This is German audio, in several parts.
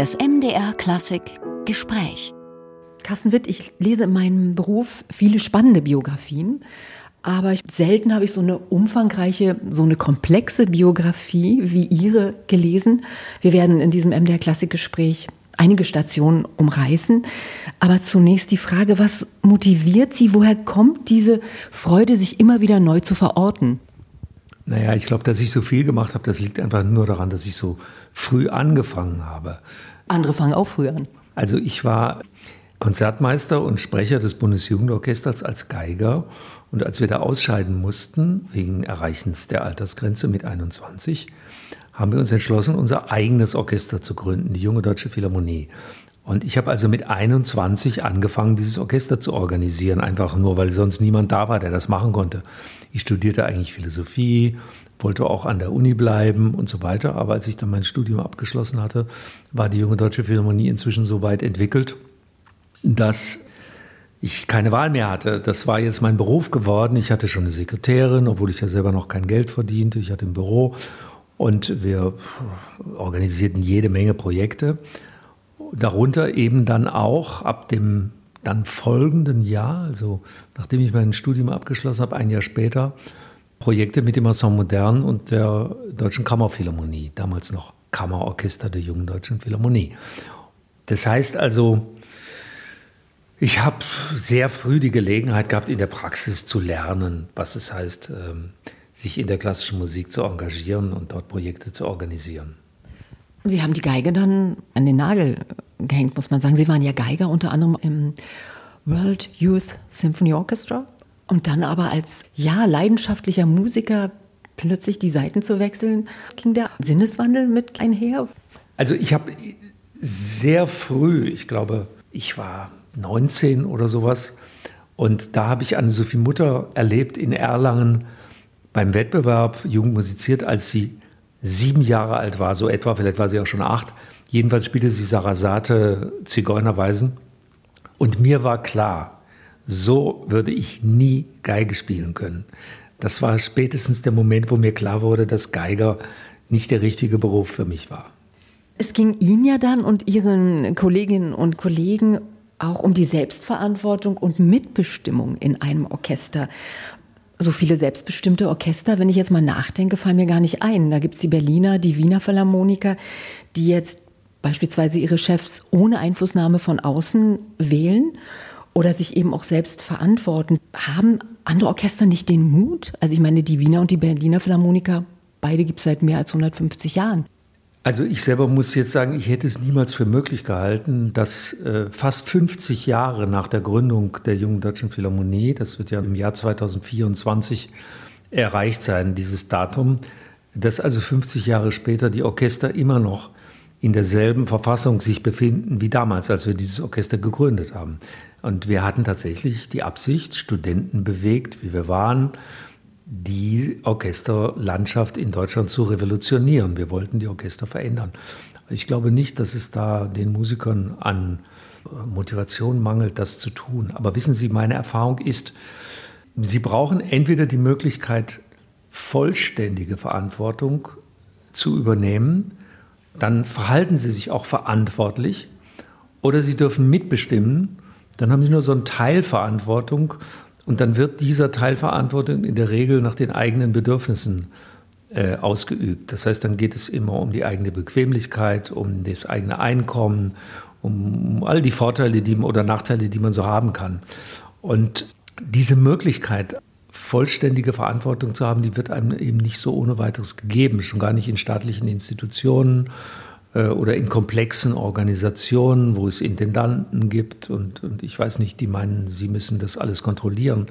Das MDR Klassik Gespräch. Carsten Witt, ich lese in meinem Beruf viele spannende Biografien, aber selten habe ich so eine umfangreiche, so eine komplexe Biografie wie Ihre gelesen. Wir werden in diesem MDR Klassikgespräch einige Stationen umreißen. Aber zunächst die Frage, was motiviert Sie? Woher kommt diese Freude, sich immer wieder neu zu verorten? Naja, ich glaube, dass ich so viel gemacht habe, das liegt einfach nur daran, dass ich so früh angefangen habe. Andere fangen auch früh an. Also ich war Konzertmeister und Sprecher des Bundesjugendorchesters als Geiger. Und als wir da ausscheiden mussten, wegen Erreichens der Altersgrenze mit 21, haben wir uns entschlossen, unser eigenes Orchester zu gründen, die Junge Deutsche Philharmonie. Und ich habe also mit 21 angefangen, dieses Orchester zu organisieren, einfach nur, weil sonst niemand da war, der das machen konnte. Ich studierte eigentlich Philosophie, wollte auch an der Uni bleiben und so weiter. Aber als ich dann mein Studium abgeschlossen hatte, war die Junge Deutsche Philharmonie inzwischen so weit entwickelt, dass ich keine Wahl mehr hatte. Das war jetzt mein Beruf geworden. Ich hatte schon eine Sekretärin, obwohl ich ja selber noch kein Geld verdiente. Ich hatte ein Büro und wir organisierten jede Menge Projekte darunter eben dann auch ab dem dann folgenden Jahr, also nachdem ich mein Studium abgeschlossen habe, ein Jahr später, Projekte mit dem Ensemble Modern und der Deutschen Kammerphilharmonie, damals noch Kammerorchester der Jungen Deutschen Philharmonie. Das heißt also, ich habe sehr früh die Gelegenheit gehabt, in der Praxis zu lernen, was es heißt, ähm, sich in der klassischen Musik zu engagieren und dort Projekte zu organisieren. Sie haben die Geige dann an den Nagel gehängt, muss man sagen. Sie waren ja Geiger unter anderem im World Youth Symphony Orchestra und dann aber als ja leidenschaftlicher Musiker plötzlich die Seiten zu wechseln, ging der Sinneswandel mit einher? Also ich habe sehr früh, ich glaube, ich war 19 oder sowas, und da habe ich Anne-Sophie Mutter erlebt in Erlangen beim Wettbewerb Jugend musiziert, als sie sieben Jahre alt war, so etwa, vielleicht war sie auch schon acht. Jedenfalls spielte sie Sarasate Zigeunerweisen. Und mir war klar, so würde ich nie Geige spielen können. Das war spätestens der Moment, wo mir klar wurde, dass Geiger nicht der richtige Beruf für mich war. Es ging Ihnen ja dann und Ihren Kolleginnen und Kollegen auch um die Selbstverantwortung und Mitbestimmung in einem Orchester so viele selbstbestimmte Orchester, wenn ich jetzt mal nachdenke, fallen mir gar nicht ein. Da gibt es die Berliner, die Wiener Philharmoniker, die jetzt beispielsweise ihre Chefs ohne Einflussnahme von außen wählen oder sich eben auch selbst verantworten. Haben andere Orchester nicht den Mut? Also ich meine, die Wiener und die Berliner Philharmoniker, beide gibt es seit mehr als 150 Jahren. Also ich selber muss jetzt sagen, ich hätte es niemals für möglich gehalten, dass äh, fast 50 Jahre nach der Gründung der Jungen Deutschen Philharmonie, das wird ja im Jahr 2024 erreicht sein, dieses Datum, dass also 50 Jahre später die Orchester immer noch in derselben Verfassung sich befinden wie damals, als wir dieses Orchester gegründet haben. Und wir hatten tatsächlich die Absicht, Studenten bewegt, wie wir waren, die Orchesterlandschaft in Deutschland zu revolutionieren. Wir wollten die Orchester verändern. Ich glaube nicht, dass es da den Musikern an äh, Motivation mangelt, das zu tun. Aber wissen Sie, meine Erfahrung ist, Sie brauchen entweder die Möglichkeit, vollständige Verantwortung zu übernehmen, dann verhalten Sie sich auch verantwortlich, oder Sie dürfen mitbestimmen, dann haben Sie nur so eine Teilverantwortung und dann wird dieser Teil Verantwortung in der Regel nach den eigenen Bedürfnissen äh, ausgeübt. Das heißt, dann geht es immer um die eigene Bequemlichkeit, um das eigene Einkommen, um, um all die Vorteile die, oder Nachteile, die man so haben kann. Und diese Möglichkeit, vollständige Verantwortung zu haben, die wird einem eben nicht so ohne weiteres gegeben, schon gar nicht in staatlichen Institutionen oder in komplexen Organisationen, wo es Intendanten gibt und, und ich weiß nicht, die meinen, sie müssen das alles kontrollieren.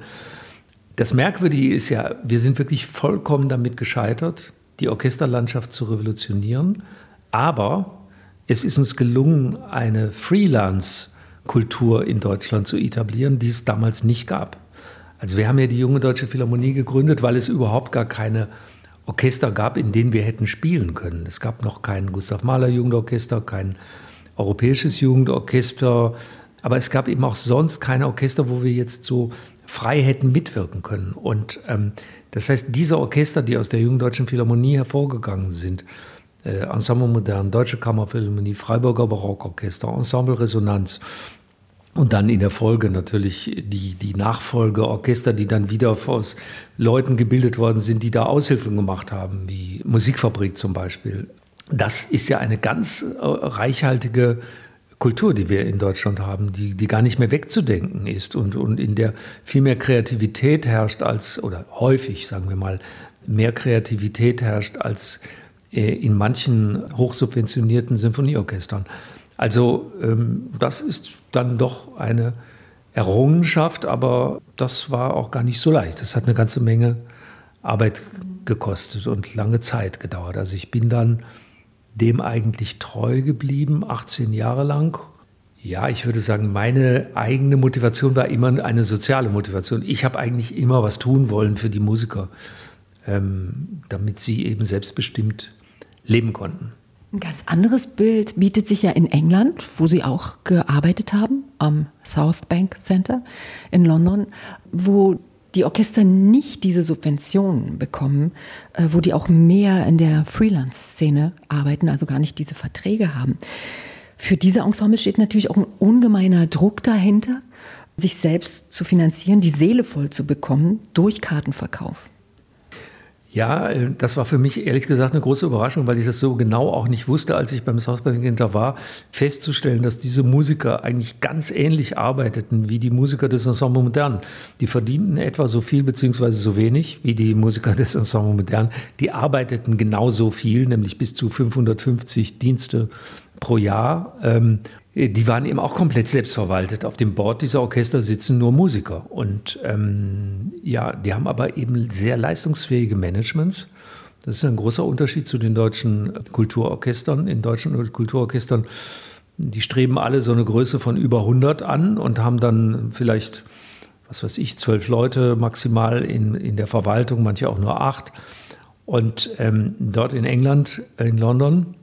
Das Merkwürdige ist ja, wir sind wirklich vollkommen damit gescheitert, die Orchesterlandschaft zu revolutionieren, aber es ist uns gelungen, eine Freelance-Kultur in Deutschland zu etablieren, die es damals nicht gab. Also wir haben ja die junge Deutsche Philharmonie gegründet, weil es überhaupt gar keine Orchester gab, in denen wir hätten spielen können. Es gab noch kein Gustav Mahler Jugendorchester, kein europäisches Jugendorchester, aber es gab eben auch sonst keine Orchester, wo wir jetzt so frei hätten mitwirken können. Und ähm, das heißt, diese Orchester, die aus der Jungen Deutschen Philharmonie hervorgegangen sind, äh, Ensemble Modern, Deutsche Kammerphilharmonie, Freiburger Barockorchester, Ensemble Resonanz. Und dann in der Folge natürlich die, die Nachfolgeorchester, die dann wieder aus Leuten gebildet worden sind, die da Aushilfen gemacht haben, wie Musikfabrik zum Beispiel. Das ist ja eine ganz äh, reichhaltige Kultur, die wir in Deutschland haben, die, die gar nicht mehr wegzudenken ist und, und in der viel mehr Kreativität herrscht als, oder häufig, sagen wir mal, mehr Kreativität herrscht als äh, in manchen hochsubventionierten Symphonieorchestern. Also ähm, das ist dann doch eine Errungenschaft, aber das war auch gar nicht so leicht. Das hat eine ganze Menge Arbeit gekostet und lange Zeit gedauert. Also ich bin dann dem eigentlich treu geblieben, 18 Jahre lang. Ja, ich würde sagen, meine eigene Motivation war immer eine soziale Motivation. Ich habe eigentlich immer was tun wollen für die Musiker, ähm, damit sie eben selbstbestimmt leben konnten. Ein ganz anderes Bild bietet sich ja in England, wo Sie auch gearbeitet haben, am South Bank Center in London, wo die Orchester nicht diese Subventionen bekommen, äh, wo die auch mehr in der Freelance-Szene arbeiten, also gar nicht diese Verträge haben. Für diese Ensemble steht natürlich auch ein ungemeiner Druck dahinter, sich selbst zu finanzieren, die Seele voll zu bekommen durch Kartenverkauf. Ja, das war für mich ehrlich gesagt eine große Überraschung, weil ich das so genau auch nicht wusste, als ich beim South Bank Center war, festzustellen, dass diese Musiker eigentlich ganz ähnlich arbeiteten wie die Musiker des Ensemble Modern. Die verdienten etwa so viel beziehungsweise so wenig wie die Musiker des Ensemble Modern. Die arbeiteten genauso viel, nämlich bis zu 550 Dienste pro Jahr. Ähm, die waren eben auch komplett selbstverwaltet. Auf dem Board dieser Orchester sitzen nur Musiker. Und ähm, ja, die haben aber eben sehr leistungsfähige Managements. Das ist ein großer Unterschied zu den deutschen Kulturorchestern. In deutschen Kulturorchestern, die streben alle so eine Größe von über 100 an und haben dann vielleicht, was weiß ich, zwölf Leute maximal in, in der Verwaltung, manche auch nur acht. Und ähm, dort in England, in London,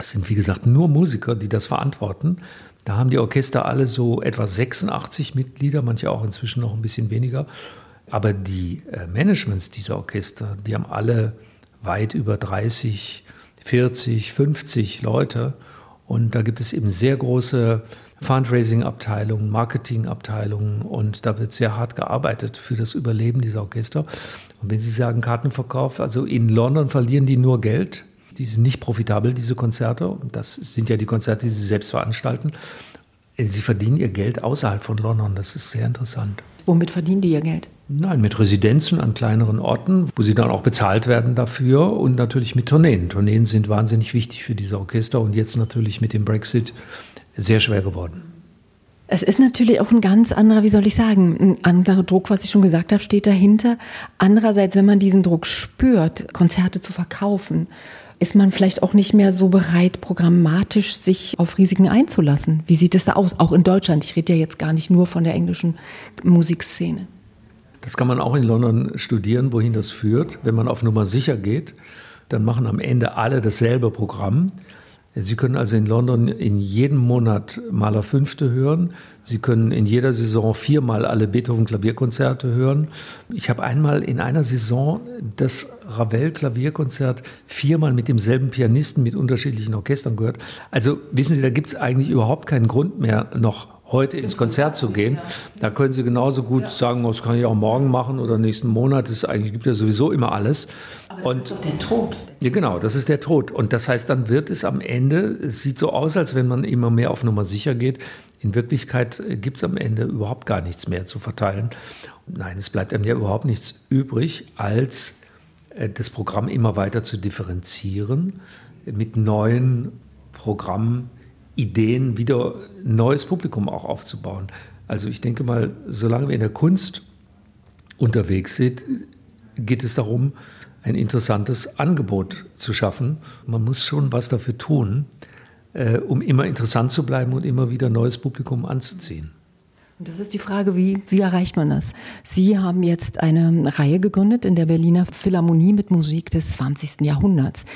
es sind, wie gesagt, nur Musiker, die das verantworten. Da haben die Orchester alle so etwa 86 Mitglieder, manche auch inzwischen noch ein bisschen weniger. Aber die äh, Managements dieser Orchester, die haben alle weit über 30, 40, 50 Leute. Und da gibt es eben sehr große Fundraising-Abteilungen, Marketing-Abteilungen und da wird sehr hart gearbeitet für das Überleben dieser Orchester. Und wenn Sie sagen Kartenverkauf, also in London verlieren die nur Geld, die sind nicht profitabel, diese Konzerte. Das sind ja die Konzerte, die sie selbst veranstalten. Sie verdienen ihr Geld außerhalb von London. Das ist sehr interessant. Womit verdienen die ihr Geld? Nein, mit Residenzen an kleineren Orten, wo sie dann auch bezahlt werden dafür und natürlich mit Tourneen. Tourneen sind wahnsinnig wichtig für diese Orchester und jetzt natürlich mit dem Brexit sehr schwer geworden. Es ist natürlich auch ein ganz anderer, wie soll ich sagen, ein anderer Druck, was ich schon gesagt habe, steht dahinter. Andererseits, wenn man diesen Druck spürt, Konzerte zu verkaufen ist man vielleicht auch nicht mehr so bereit, programmatisch sich auf Risiken einzulassen. Wie sieht es da aus? Auch in Deutschland. Ich rede ja jetzt gar nicht nur von der englischen Musikszene. Das kann man auch in London studieren, wohin das führt. Wenn man auf Nummer sicher geht, dann machen am Ende alle dasselbe Programm. Sie können also in London in jedem Monat Maler Fünfte hören. Sie können in jeder Saison viermal alle Beethoven-Klavierkonzerte hören. Ich habe einmal in einer Saison das Ravel-Klavierkonzert viermal mit demselben Pianisten mit unterschiedlichen Orchestern gehört. Also wissen Sie, da gibt es eigentlich überhaupt keinen Grund mehr, noch heute ins Konzert zu gehen. Da können Sie genauso gut sagen, das kann ich auch morgen machen oder nächsten Monat. Eigentlich gibt ja sowieso immer alles. Aber das und, ist doch der Tod. Ja, genau, das ist der Tod. Und das heißt, dann wird es am Ende, es sieht so aus, als wenn man immer mehr auf Nummer sicher geht. In Wirklichkeit gibt es am Ende überhaupt gar nichts mehr zu verteilen. Nein, es bleibt einem ja überhaupt nichts übrig, als äh, das Programm immer weiter zu differenzieren mit neuen Programmen Ideen wieder neues Publikum auch aufzubauen. Also ich denke mal, solange wir in der Kunst unterwegs sind, geht es darum, ein interessantes Angebot zu schaffen. Man muss schon was dafür tun, äh, um immer interessant zu bleiben und immer wieder neues Publikum anzuziehen. Und das ist die Frage, wie, wie erreicht man das? Sie haben jetzt eine Reihe gegründet in der Berliner Philharmonie mit Musik des 20. Jahrhunderts.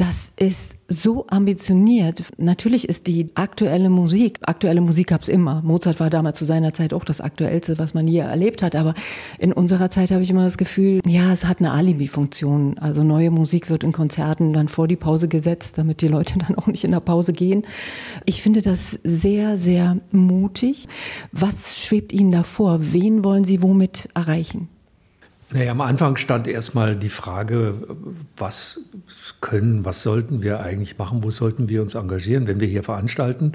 Das ist so ambitioniert. Natürlich ist die aktuelle Musik, aktuelle Musik gab es immer. Mozart war damals zu seiner Zeit auch das aktuellste, was man je erlebt hat. Aber in unserer Zeit habe ich immer das Gefühl, ja, es hat eine Alibi-Funktion. Also neue Musik wird in Konzerten dann vor die Pause gesetzt, damit die Leute dann auch nicht in der Pause gehen. Ich finde das sehr, sehr mutig. Was schwebt Ihnen da vor? Wen wollen Sie womit erreichen? Naja, am Anfang stand erstmal die Frage, was können, was sollten wir eigentlich machen, wo sollten wir uns engagieren, wenn wir hier veranstalten.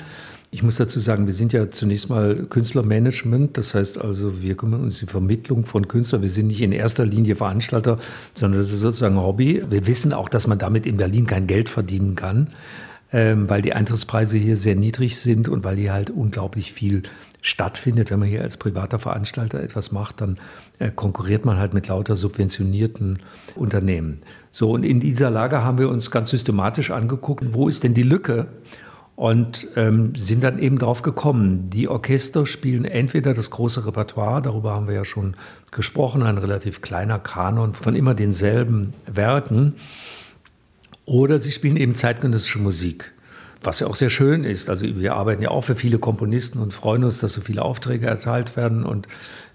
Ich muss dazu sagen, wir sind ja zunächst mal Künstlermanagement, das heißt also, wir kümmern uns um die Vermittlung von Künstlern. Wir sind nicht in erster Linie Veranstalter, sondern das ist sozusagen ein Hobby. Wir wissen auch, dass man damit in Berlin kein Geld verdienen kann, ähm, weil die Eintrittspreise hier sehr niedrig sind und weil hier halt unglaublich viel stattfindet. Wenn man hier als privater Veranstalter etwas macht, dann äh, konkurriert man halt mit lauter subventionierten Unternehmen. So, und in dieser Lage haben wir uns ganz systematisch angeguckt, wo ist denn die Lücke? Und ähm, sind dann eben drauf gekommen, die Orchester spielen entweder das große Repertoire, darüber haben wir ja schon gesprochen, ein relativ kleiner Kanon von immer denselben Werken, oder sie spielen eben zeitgenössische Musik was ja auch sehr schön ist. Also wir arbeiten ja auch für viele Komponisten und freuen uns, dass so viele Aufträge erteilt werden. Und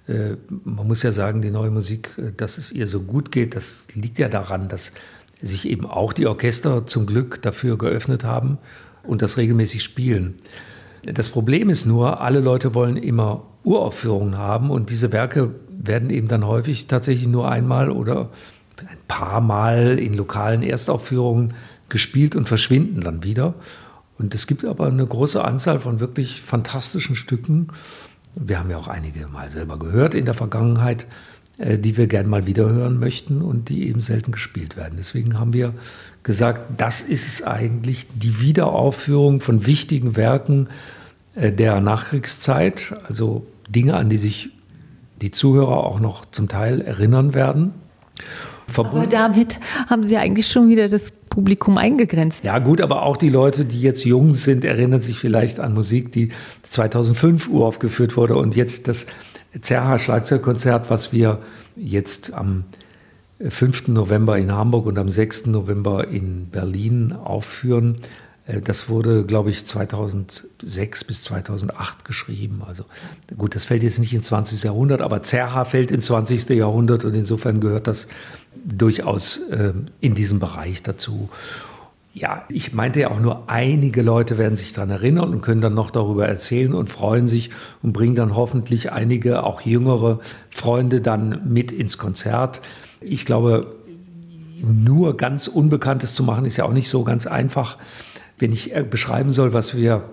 äh, man muss ja sagen, die neue Musik, äh, dass es ihr so gut geht, das liegt ja daran, dass sich eben auch die Orchester zum Glück dafür geöffnet haben und das regelmäßig spielen. Das Problem ist nur, alle Leute wollen immer Uraufführungen haben und diese Werke werden eben dann häufig tatsächlich nur einmal oder ein paar Mal in lokalen Erstaufführungen gespielt und verschwinden dann wieder. Und es gibt aber eine große Anzahl von wirklich fantastischen Stücken. Wir haben ja auch einige mal selber gehört in der Vergangenheit, äh, die wir gern mal wieder hören möchten und die eben selten gespielt werden. Deswegen haben wir gesagt, das ist es eigentlich, die Wiederaufführung von wichtigen Werken äh, der Nachkriegszeit, also Dinge, an die sich die Zuhörer auch noch zum Teil erinnern werden. Verbunden. Aber damit haben Sie eigentlich schon wieder das Publikum eingegrenzt. Ja gut, aber auch die Leute, die jetzt jung sind, erinnern sich vielleicht an Musik, die 2005 uraufgeführt wurde und jetzt das Zerha Schlagzeugkonzert, was wir jetzt am 5. November in Hamburg und am 6. November in Berlin aufführen. Äh, das wurde, glaube ich, 2006 bis 2008 geschrieben. Also gut, das fällt jetzt nicht ins 20. Jahrhundert, aber Zerha fällt ins 20. Jahrhundert und insofern gehört das durchaus äh, in diesem Bereich dazu. Ja, ich meinte ja auch nur, einige Leute werden sich daran erinnern und können dann noch darüber erzählen und freuen sich und bringen dann hoffentlich einige, auch jüngere Freunde dann mit ins Konzert. Ich glaube, nur ganz Unbekanntes zu machen, ist ja auch nicht so ganz einfach. Wenn ich äh, beschreiben soll, was wir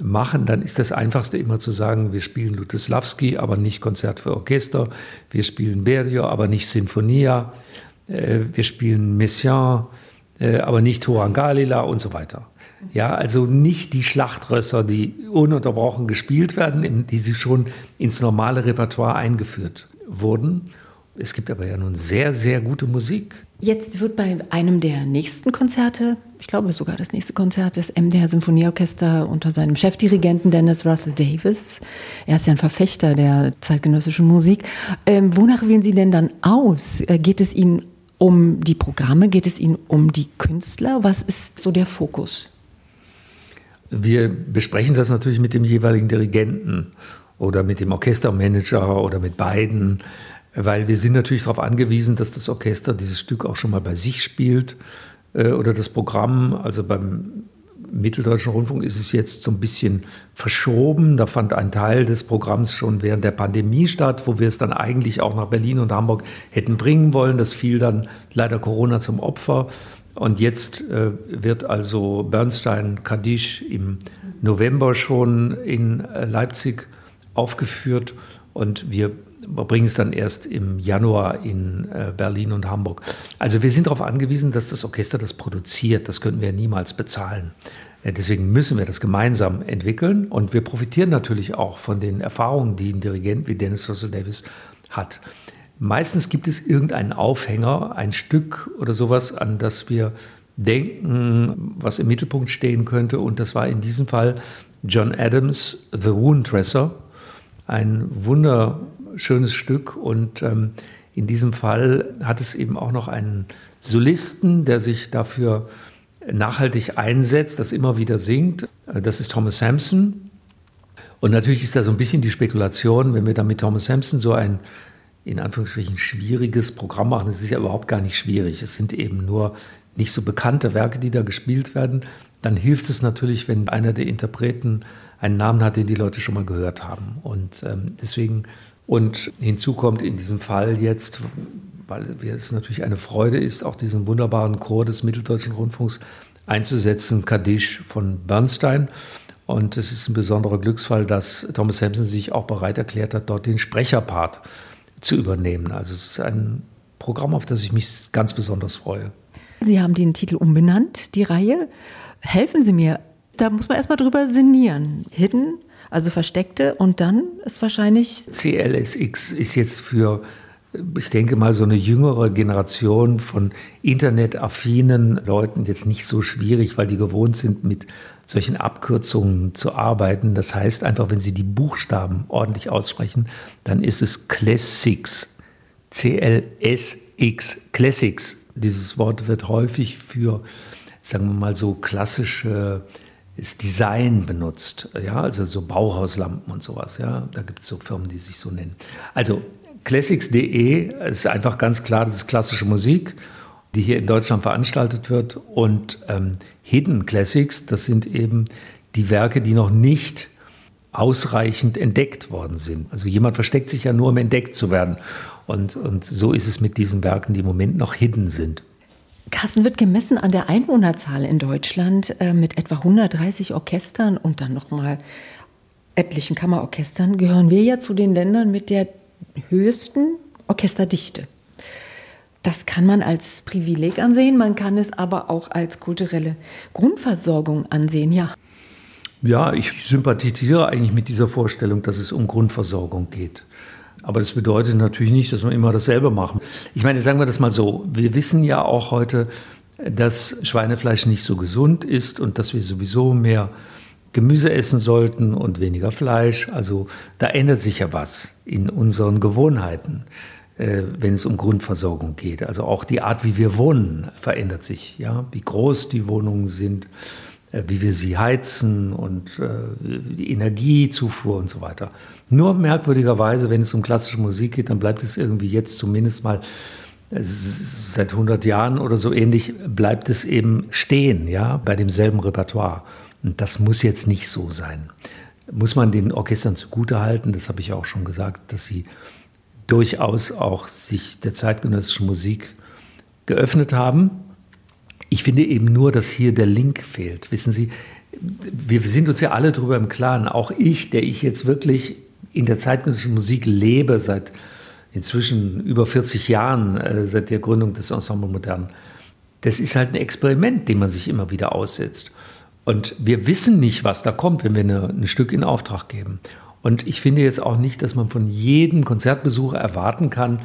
machen, dann ist das Einfachste immer zu sagen, wir spielen Lutoslawski, aber nicht Konzert für Orchester. Wir spielen Berio, aber nicht Sinfonia. Äh, wir spielen Messiaen, äh, aber nicht Turangalila und so weiter. Ja, also nicht die Schlachtrösser, die ununterbrochen gespielt werden, die sie schon ins normale Repertoire eingeführt wurden. Es gibt aber ja nun sehr, sehr gute Musik. Jetzt wird bei einem der nächsten Konzerte, ich glaube sogar das nächste Konzert, das MDR Symphonieorchester unter seinem Chefdirigenten Dennis Russell Davis. Er ist ja ein Verfechter der zeitgenössischen Musik. Ähm, wonach wählen Sie denn dann aus? Äh, geht es Ihnen um die Programme? Geht es Ihnen um die Künstler? Was ist so der Fokus? Wir besprechen das natürlich mit dem jeweiligen Dirigenten oder mit dem Orchestermanager oder mit beiden weil wir sind natürlich darauf angewiesen, dass das Orchester dieses Stück auch schon mal bei sich spielt äh, oder das Programm. Also beim Mitteldeutschen Rundfunk ist es jetzt so ein bisschen verschoben. Da fand ein Teil des Programms schon während der Pandemie statt, wo wir es dann eigentlich auch nach Berlin und Hamburg hätten bringen wollen. Das fiel dann leider Corona zum Opfer. Und jetzt äh, wird also Bernstein Kadisch im November schon in äh, Leipzig aufgeführt. Und wir wir bringen es dann erst im Januar in äh, Berlin und Hamburg. Also wir sind darauf angewiesen, dass das Orchester das produziert. Das könnten wir niemals bezahlen. Äh, deswegen müssen wir das gemeinsam entwickeln und wir profitieren natürlich auch von den Erfahrungen, die ein Dirigent wie Dennis Russell Davis hat. Meistens gibt es irgendeinen Aufhänger, ein Stück oder sowas, an das wir denken, was im Mittelpunkt stehen könnte. Und das war in diesem Fall John Adams, The Wound Dresser, ein wunder schönes Stück und ähm, in diesem Fall hat es eben auch noch einen Solisten, der sich dafür nachhaltig einsetzt, das immer wieder singt. Das ist Thomas Sampson. Und natürlich ist da so ein bisschen die Spekulation, wenn wir dann mit Thomas Sampson so ein in Anführungsstrichen schwieriges Programm machen. Es ist ja überhaupt gar nicht schwierig. Es sind eben nur nicht so bekannte Werke, die da gespielt werden. Dann hilft es natürlich, wenn einer der Interpreten einen Namen hat, den die Leute schon mal gehört haben. Und ähm, deswegen, und hinzu kommt in diesem Fall jetzt, weil es natürlich eine Freude ist, auch diesen wunderbaren Chor des Mitteldeutschen Rundfunks einzusetzen, Kaddish von Bernstein. Und es ist ein besonderer Glücksfall, dass Thomas Sampson sich auch bereit erklärt hat, dort den Sprecherpart zu übernehmen. Also es ist ein Programm, auf das ich mich ganz besonders freue. Sie haben den Titel umbenannt, die Reihe. Helfen Sie mir. Da muss man erstmal drüber sinnieren. Hidden, also versteckte und dann ist wahrscheinlich. CLSX ist jetzt für, ich denke mal, so eine jüngere Generation von internetaffinen Leuten jetzt nicht so schwierig, weil die gewohnt sind, mit solchen Abkürzungen zu arbeiten. Das heißt einfach, wenn Sie die Buchstaben ordentlich aussprechen, dann ist es Classics. C-L-S-X, Classics. Dieses Wort wird häufig für, sagen wir mal, so klassisches Design benutzt. Ja, also so Bauhauslampen und sowas. Ja, da gibt es so Firmen, die sich so nennen. Also classics.de ist einfach ganz klar, das ist klassische Musik die hier in Deutschland veranstaltet wird. Und ähm, Hidden Classics, das sind eben die Werke, die noch nicht ausreichend entdeckt worden sind. Also jemand versteckt sich ja nur, um entdeckt zu werden. Und, und so ist es mit diesen Werken, die im Moment noch hidden sind. Carsten wird gemessen an der Einwohnerzahl in Deutschland äh, mit etwa 130 Orchestern und dann nochmal etlichen Kammerorchestern. Gehören wir ja zu den Ländern mit der höchsten Orchesterdichte. Das kann man als Privileg ansehen, man kann es aber auch als kulturelle Grundversorgung ansehen, ja. Ja, ich sympathisiere eigentlich mit dieser Vorstellung, dass es um Grundversorgung geht. Aber das bedeutet natürlich nicht, dass wir immer dasselbe machen. Ich meine, sagen wir das mal so, wir wissen ja auch heute, dass Schweinefleisch nicht so gesund ist und dass wir sowieso mehr Gemüse essen sollten und weniger Fleisch. Also da ändert sich ja was in unseren Gewohnheiten. Äh, wenn es um Grundversorgung geht. Also auch die Art, wie wir wohnen, verändert sich. Ja? Wie groß die Wohnungen sind, äh, wie wir sie heizen und äh, die Energiezufuhr und so weiter. Nur merkwürdigerweise, wenn es um klassische Musik geht, dann bleibt es irgendwie jetzt zumindest mal seit 100 Jahren oder so ähnlich, bleibt es eben stehen, ja, bei demselben Repertoire. Und das muss jetzt nicht so sein. Muss man den Orchestern zugutehalten, das habe ich auch schon gesagt, dass sie durchaus auch sich der zeitgenössischen Musik geöffnet haben. Ich finde eben nur, dass hier der Link fehlt. Wissen Sie, wir sind uns ja alle darüber im Klaren, auch ich, der ich jetzt wirklich in der zeitgenössischen Musik lebe, seit inzwischen über 40 Jahren, äh, seit der Gründung des Ensemble Modern. Das ist halt ein Experiment, dem man sich immer wieder aussetzt. Und wir wissen nicht, was da kommt, wenn wir eine, ein Stück in Auftrag geben. Und ich finde jetzt auch nicht, dass man von jedem Konzertbesucher erwarten kann,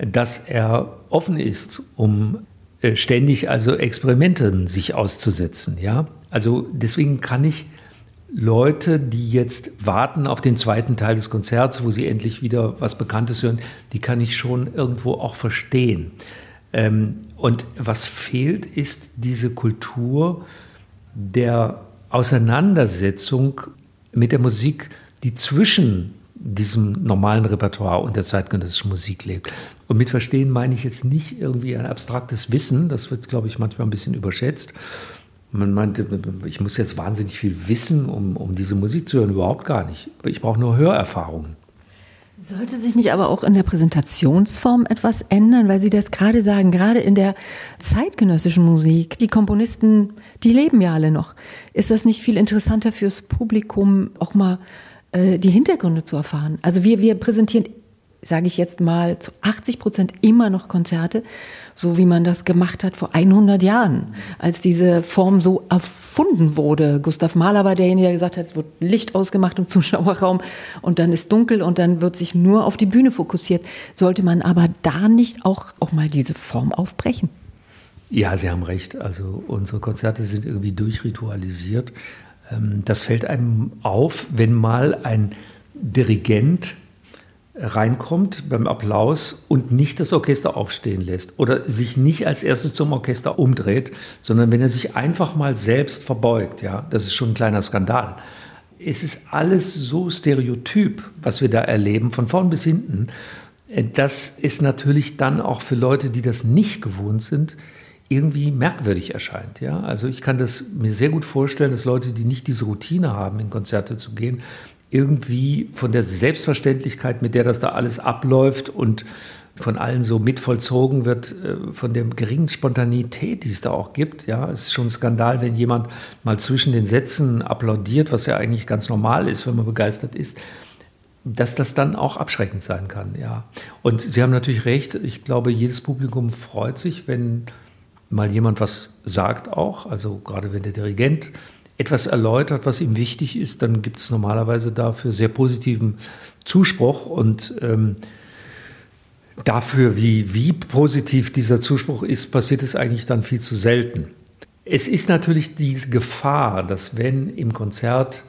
dass er offen ist, um äh, ständig also Experimenten sich auszusetzen. Ja? Also deswegen kann ich Leute, die jetzt warten auf den zweiten Teil des Konzerts, wo sie endlich wieder was Bekanntes hören, die kann ich schon irgendwo auch verstehen. Ähm, und was fehlt, ist diese Kultur der Auseinandersetzung mit der Musik die zwischen diesem normalen Repertoire und der zeitgenössischen Musik lebt. Und mit Verstehen meine ich jetzt nicht irgendwie ein abstraktes Wissen, das wird, glaube ich, manchmal ein bisschen überschätzt. Man meint, ich muss jetzt wahnsinnig viel wissen, um, um diese Musik zu hören, überhaupt gar nicht. Ich brauche nur Hörerfahrung. Sollte sich nicht aber auch in der Präsentationsform etwas ändern, weil Sie das gerade sagen, gerade in der zeitgenössischen Musik, die Komponisten, die leben ja alle noch. Ist das nicht viel interessanter fürs Publikum, auch mal äh, die Hintergründe zu erfahren. Also wir, wir präsentieren, sage ich jetzt mal, zu 80 Prozent immer noch Konzerte, so wie man das gemacht hat vor 100 Jahren, als diese Form so erfunden wurde. Gustav Mahler war derjenige, der gesagt hat, es wird Licht ausgemacht im Zuschauerraum und dann ist dunkel und dann wird sich nur auf die Bühne fokussiert. Sollte man aber da nicht auch, auch mal diese Form aufbrechen? Ja, Sie haben recht. Also unsere Konzerte sind irgendwie durchritualisiert. Ähm, das fällt einem auf, wenn mal ein Dirigent reinkommt beim Applaus und nicht das Orchester aufstehen lässt oder sich nicht als erstes zum Orchester umdreht, sondern wenn er sich einfach mal selbst verbeugt, ja, das ist schon ein kleiner Skandal. Es ist alles so stereotyp, was wir da erleben, von vorn bis hinten. Das ist natürlich dann auch für Leute, die das nicht gewohnt sind, irgendwie merkwürdig erscheint. Ja? Also ich kann das mir sehr gut vorstellen, dass Leute, die nicht diese Routine haben, in Konzerte zu gehen, irgendwie von der Selbstverständlichkeit, mit der das da alles abläuft und von allen so mit vollzogen wird, äh, von der geringen Spontanität, die es da auch gibt. Ja, es ist schon ein Skandal, wenn jemand mal zwischen den Sätzen applaudiert, was ja eigentlich ganz normal ist, wenn man begeistert ist, dass das dann auch abschreckend sein kann. Ja, und Sie haben natürlich recht. Ich glaube, jedes Publikum freut sich, wenn mal jemand was sagt auch. Also gerade wenn der Dirigent etwas erläutert, was ihm wichtig ist, dann gibt es normalerweise dafür sehr positiven Zuspruch und ähm, dafür, wie, wie positiv dieser Zuspruch ist, passiert es eigentlich dann viel zu selten. Es ist natürlich die Gefahr, dass wenn im Konzert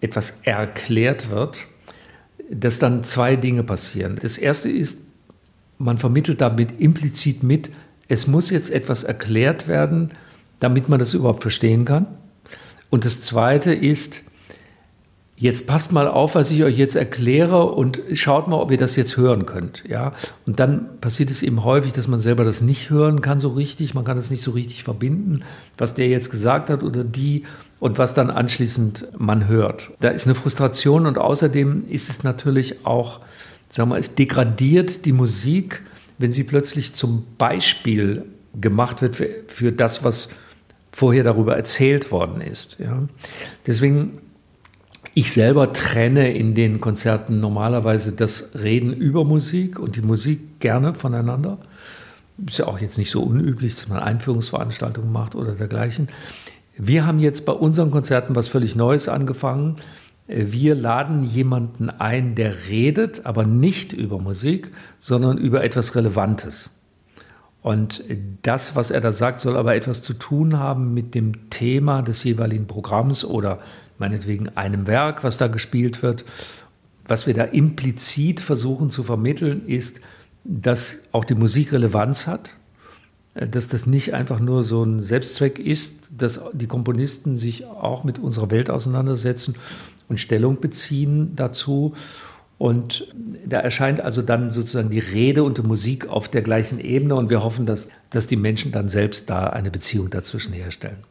etwas erklärt wird, dass dann zwei Dinge passieren. Das erste ist, man vermittelt damit implizit mit, es muss jetzt etwas erklärt werden, damit man das überhaupt verstehen kann. Und das Zweite ist, jetzt passt mal auf, was ich euch jetzt erkläre und schaut mal, ob ihr das jetzt hören könnt. Ja? Und dann passiert es eben häufig, dass man selber das nicht hören kann so richtig, man kann das nicht so richtig verbinden, was der jetzt gesagt hat oder die und was dann anschließend man hört. Da ist eine Frustration und außerdem ist es natürlich auch, sagen wir, es degradiert die Musik, wenn sie plötzlich zum Beispiel gemacht wird für, für das, was vorher darüber erzählt worden ist. Ja. Deswegen, ich selber trenne in den Konzerten normalerweise das Reden über Musik und die Musik gerne voneinander. Ist ja auch jetzt nicht so unüblich, dass man Einführungsveranstaltungen macht oder dergleichen. Wir haben jetzt bei unseren Konzerten was völlig Neues angefangen. Wir laden jemanden ein, der redet, aber nicht über Musik, sondern über etwas Relevantes. Und das, was er da sagt, soll aber etwas zu tun haben mit dem Thema des jeweiligen Programms oder meinetwegen einem Werk, was da gespielt wird. Was wir da implizit versuchen zu vermitteln, ist, dass auch die Musik Relevanz hat, dass das nicht einfach nur so ein Selbstzweck ist, dass die Komponisten sich auch mit unserer Welt auseinandersetzen und Stellung beziehen dazu und da erscheint also dann sozusagen die Rede und die Musik auf der gleichen Ebene und wir hoffen, dass, dass die Menschen dann selbst da eine Beziehung dazwischen herstellen.